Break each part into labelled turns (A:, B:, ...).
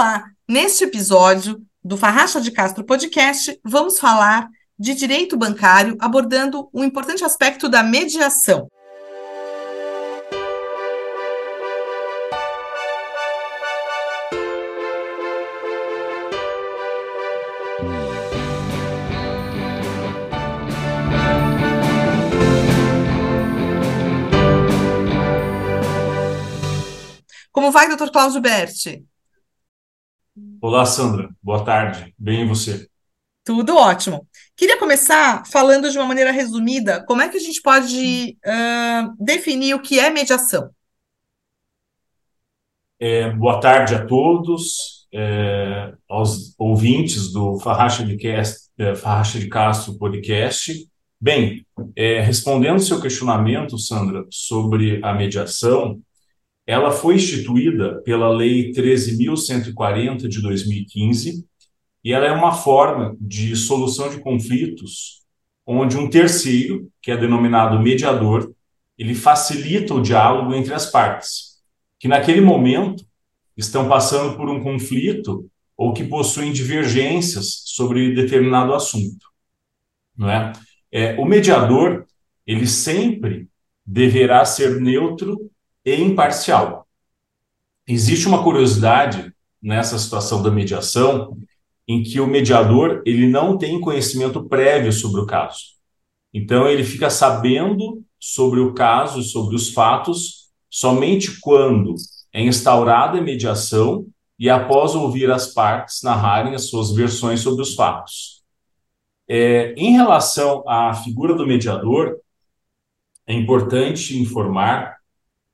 A: Olá! Neste episódio do Farracha de Castro Podcast, vamos falar de direito bancário, abordando um importante aspecto da mediação. Como vai, doutor Cláudio Berti?
B: Olá, Sandra. Boa tarde. Bem e você?
A: Tudo ótimo. Queria começar falando de uma maneira resumida como é que a gente pode uh, definir o que é mediação.
B: É, boa tarde a todos, é, aos ouvintes do Farracha de, Cast, é, Farracha de Castro Podcast. Bem, é, respondendo seu questionamento, Sandra, sobre a mediação, ela foi instituída pela Lei 13.140 de 2015 e ela é uma forma de solução de conflitos onde um terceiro, que é denominado mediador, ele facilita o diálogo entre as partes, que naquele momento estão passando por um conflito ou que possuem divergências sobre determinado assunto, não é? é o mediador ele sempre deverá ser neutro e imparcial. Existe uma curiosidade nessa situação da mediação em que o mediador ele não tem conhecimento prévio sobre o caso. Então ele fica sabendo sobre o caso, sobre os fatos, somente quando é instaurada a mediação e após ouvir as partes narrarem as suas versões sobre os fatos. É, em relação à figura do mediador, é importante informar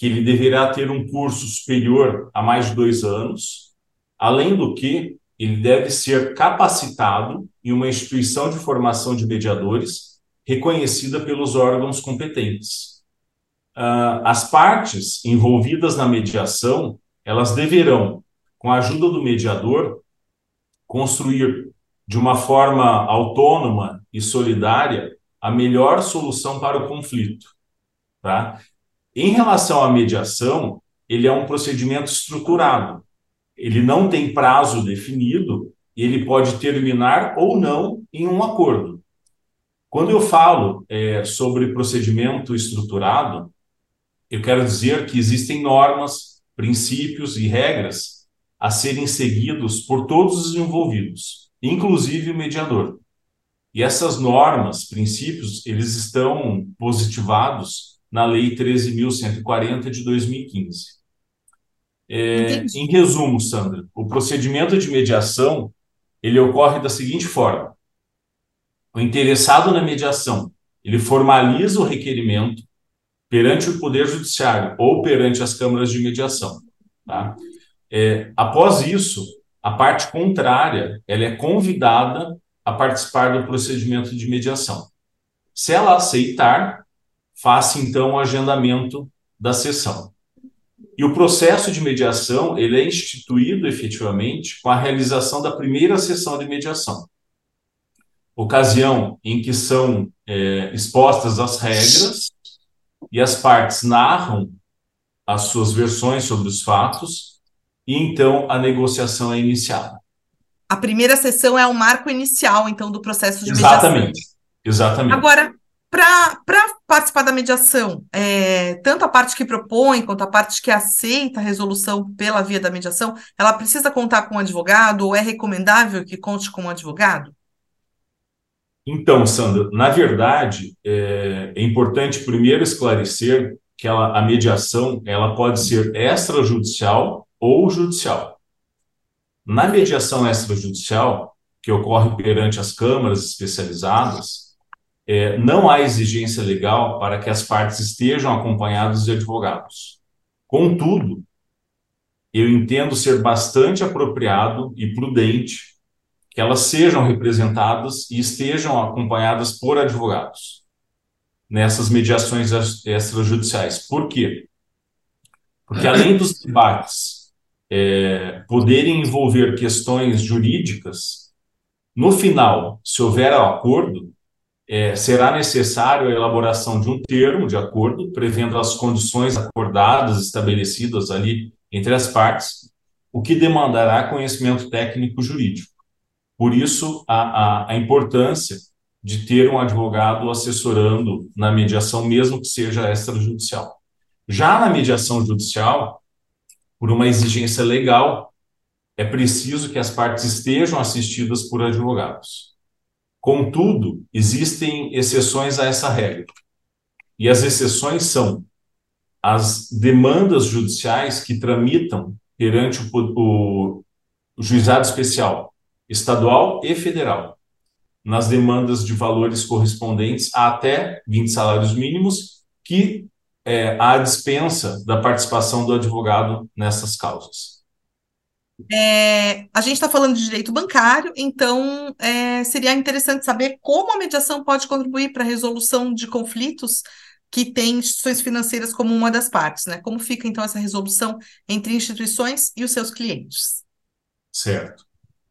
B: que ele deverá ter um curso superior a mais de dois anos, além do que ele deve ser capacitado em uma instituição de formação de mediadores reconhecida pelos órgãos competentes. Uh, as partes envolvidas na mediação, elas deverão, com a ajuda do mediador, construir de uma forma autônoma e solidária a melhor solução para o conflito. Tá? Em relação à mediação, ele é um procedimento estruturado. Ele não tem prazo definido, ele pode terminar ou não em um acordo. Quando eu falo é, sobre procedimento estruturado, eu quero dizer que existem normas, princípios e regras a serem seguidos por todos os envolvidos, inclusive o mediador. E essas normas, princípios, eles estão positivados na Lei 13.140 de 2015. É, em resumo, Sandra, o procedimento de mediação ele ocorre da seguinte forma: o interessado na mediação ele formaliza o requerimento perante o Poder Judiciário ou perante as câmaras de mediação. Tá? É, após isso, a parte contrária ela é convidada a participar do procedimento de mediação. Se ela aceitar, faça então o agendamento da sessão. E o processo de mediação ele é instituído efetivamente com a realização da primeira sessão de mediação, ocasião em que são é, expostas as regras e as partes narram as suas versões sobre os fatos e então a negociação é iniciada.
A: A primeira sessão é o marco inicial, então, do processo de
B: mediação. Exatamente. Exatamente.
A: Agora, para participar da mediação, é, tanto a parte que propõe quanto a parte que aceita a resolução pela via da mediação, ela precisa contar com um advogado ou é recomendável que conte com um advogado?
B: Então, Sandra, na verdade, é, é importante primeiro esclarecer que ela, a mediação ela pode ser extrajudicial ou judicial. Na mediação extrajudicial, que ocorre perante as câmaras especializadas, é, não há exigência legal para que as partes estejam acompanhadas de advogados. Contudo, eu entendo ser bastante apropriado e prudente que elas sejam representadas e estejam acompanhadas por advogados nessas mediações extrajudiciais. Por quê? Porque além dos debates é, poderem envolver questões jurídicas, no final, se houver acordo, é, será necessário a elaboração de um termo de acordo, prevendo as condições acordadas, estabelecidas ali entre as partes, o que demandará conhecimento técnico jurídico. Por isso, a, a, a importância de ter um advogado assessorando na mediação, mesmo que seja extrajudicial. Já na mediação judicial, por uma exigência legal, é preciso que as partes estejam assistidas por advogados. Contudo, existem exceções a essa regra. E as exceções são as demandas judiciais que tramitam perante o, o, o juizado especial estadual e federal, nas demandas de valores correspondentes a até 20 salários mínimos, que é, há dispensa da participação do advogado nessas causas.
A: É, a gente está falando de direito bancário, então é, seria interessante saber como a mediação pode contribuir para a resolução de conflitos que tem instituições financeiras como uma das partes, né? Como fica então essa resolução entre instituições e os seus clientes?
B: Certo.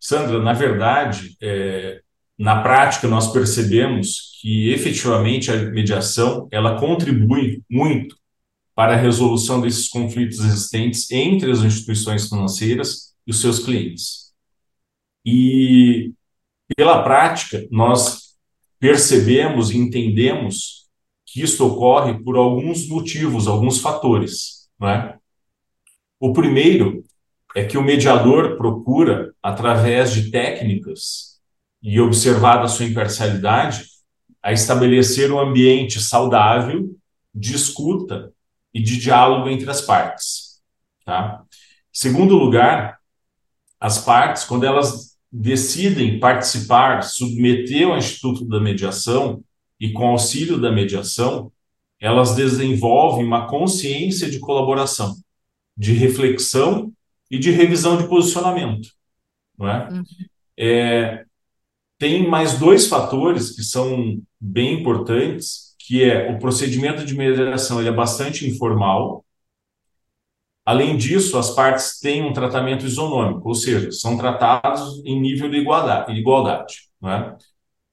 B: Sandra, na verdade, é, na prática nós percebemos que efetivamente a mediação ela contribui muito para a resolução desses conflitos existentes entre as instituições financeiras e os seus clientes. E pela prática nós percebemos e entendemos que isso ocorre por alguns motivos, alguns fatores. Não é? O primeiro é que o mediador procura, através de técnicas e observada sua imparcialidade, a estabelecer um ambiente saudável de escuta e de diálogo entre as partes. Tá? Segundo lugar, as partes, quando elas decidem participar, submeter ao Instituto da Mediação, e com auxílio da mediação, elas desenvolvem uma consciência de colaboração, de reflexão e de revisão de posicionamento. Não é? Uhum. é? tem mais dois fatores que são bem importantes, que é o procedimento de mediação ele é bastante informal. Além disso, as partes têm um tratamento isonômico, ou seja, são tratados em nível de igualdade. igualdade não é?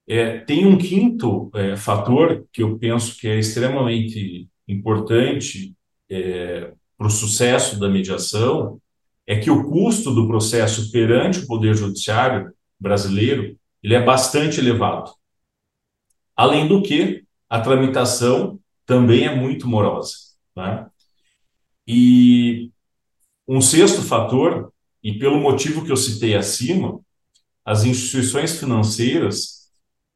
B: É, tem um quinto é, fator que eu penso que é extremamente importante é, para o sucesso da mediação, é que o custo do processo perante o Poder Judiciário brasileiro ele é bastante elevado. Além do que, a tramitação também é muito morosa. Né? E um sexto fator, e pelo motivo que eu citei acima, as instituições financeiras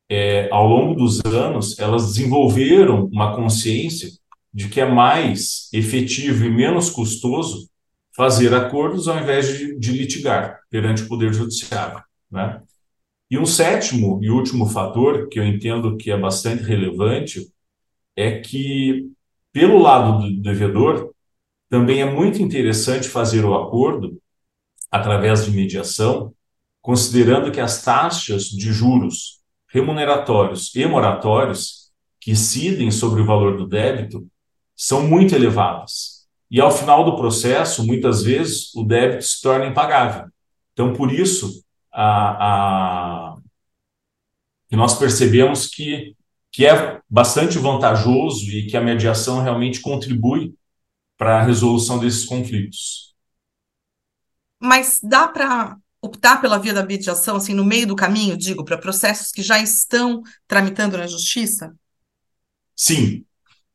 B: é, ao longo dos anos, elas desenvolveram uma consciência de que é mais efetivo e menos custoso fazer acordos ao invés de, de litigar perante o Poder Judiciário. Né? E um sétimo e último fator, que eu entendo que é bastante relevante, é que, pelo lado do devedor, também é muito interessante fazer o acordo através de mediação, considerando que as taxas de juros remuneratórios e moratórios que incidem sobre o valor do débito são muito elevadas. E ao final do processo, muitas vezes, o débito se torna impagável. Então, por isso, a, a, que nós percebemos que, que é bastante vantajoso e que a mediação realmente contribui para a resolução desses conflitos.
A: Mas dá para optar pela via da mediação, assim, no meio do caminho, digo, para processos que já estão tramitando na justiça?
B: Sim,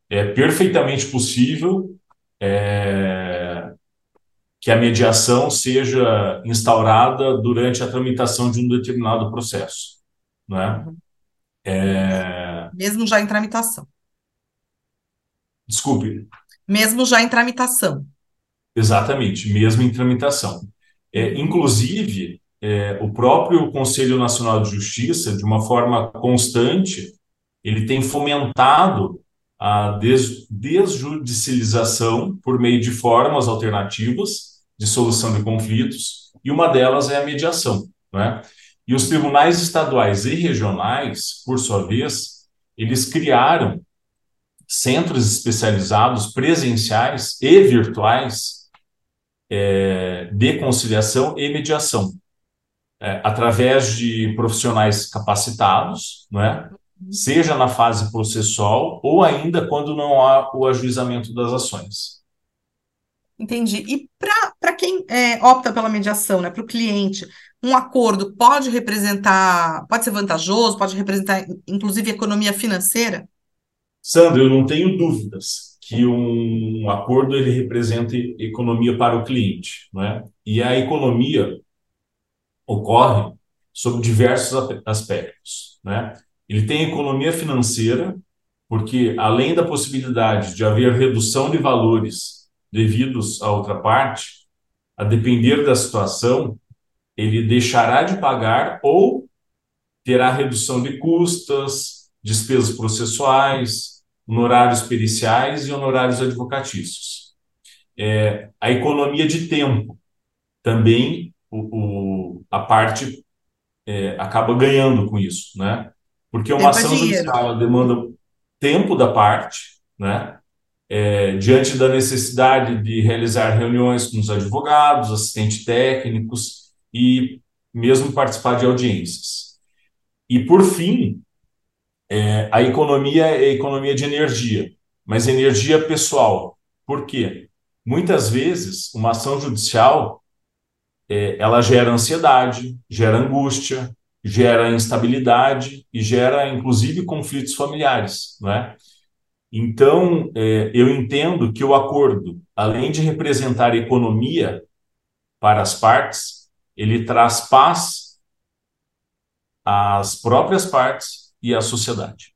B: é perfeitamente possível é, que a mediação seja instaurada durante a tramitação de um determinado processo, não é? Uhum.
A: é... Mesmo já em tramitação.
B: Desculpe.
A: Mesmo já em tramitação.
B: Exatamente, mesmo em tramitação. É, inclusive, é, o próprio Conselho Nacional de Justiça, de uma forma constante, ele tem fomentado a des desjudicialização por meio de formas alternativas de solução de conflitos, e uma delas é a mediação. Né? E os tribunais estaduais e regionais, por sua vez, eles criaram centros especializados presenciais e virtuais é, de conciliação e mediação, é, através de profissionais capacitados, não é? seja na fase processual ou ainda quando não há o ajuizamento das ações.
A: Entendi. E para quem é, opta pela mediação, né, para o cliente, um acordo pode representar, pode ser vantajoso, pode representar, inclusive, economia financeira?
B: Sandro, eu não tenho dúvidas que um acordo ele representa economia para o cliente, né? E a economia ocorre sob diversos aspectos, né? Ele tem economia financeira, porque além da possibilidade de haver redução de valores devidos à outra parte, a depender da situação, ele deixará de pagar ou terá redução de custas, despesas processuais, honorários periciais e honorários advocatícios. É, a economia de tempo também o, o a parte é, acaba ganhando com isso, né? Porque uma ação judicial demanda tempo da parte, né? É, diante da necessidade de realizar reuniões com os advogados, assistentes técnicos e mesmo participar de audiências. E, por fim, é, a economia é economia de energia, mas energia pessoal. Por quê? Muitas vezes, uma ação judicial é, ela gera ansiedade, gera angústia, gera instabilidade e gera, inclusive, conflitos familiares, né? Então, é, eu entendo que o acordo, além de representar economia para as partes, ele traz paz às próprias partes e à sociedade.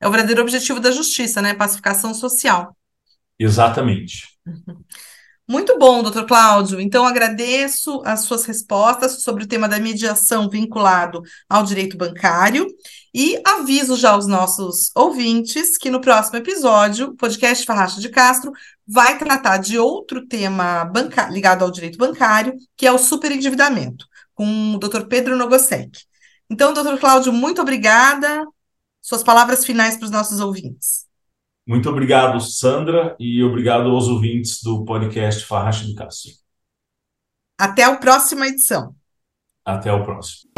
A: É o verdadeiro objetivo da justiça, né? Pacificação social.
B: Exatamente.
A: Muito bom, doutor Cláudio. Então, agradeço as suas respostas sobre o tema da mediação vinculado ao direito bancário e aviso já aos nossos ouvintes que no próximo episódio, o podcast Farracha de Castro vai tratar de outro tema ligado ao direito bancário, que é o superendividamento, com o doutor Pedro Nogosek. Então, doutor Cláudio, muito obrigada. Suas palavras finais para os nossos ouvintes.
B: Muito obrigado, Sandra, e obrigado aos ouvintes do podcast Farracha de Castro.
A: Até a próxima edição.
B: Até o próximo.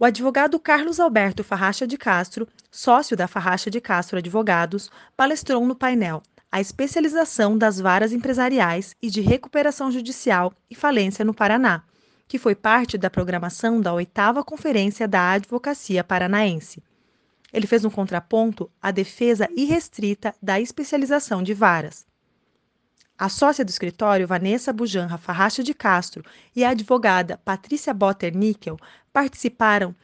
C: O advogado Carlos Alberto Farracha de Castro, sócio da Farracha de Castro Advogados, palestrou no painel A especialização das varas empresariais e de recuperação judicial e falência no Paraná, que foi parte da programação da oitava Conferência da Advocacia Paranaense. Ele fez um contraponto à defesa irrestrita da especialização de varas. A sócia do escritório, Vanessa Bujanra Farracha de Castro, e a advogada Patrícia Botter Níquel participaram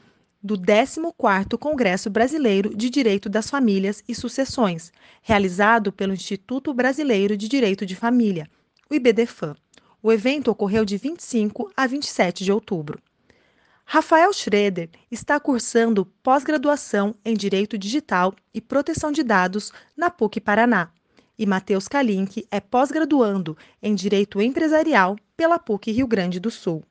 C: do 14º Congresso Brasileiro de Direito das Famílias e Sucessões, realizado pelo Instituto Brasileiro de Direito de Família, o IBDFAM. O evento ocorreu de 25 a 27 de outubro. Rafael Schroeder está cursando pós-graduação em Direito Digital e Proteção de Dados na PUC Paraná. E Matheus Kalink é pós-graduando em Direito Empresarial pela PUC Rio Grande do Sul.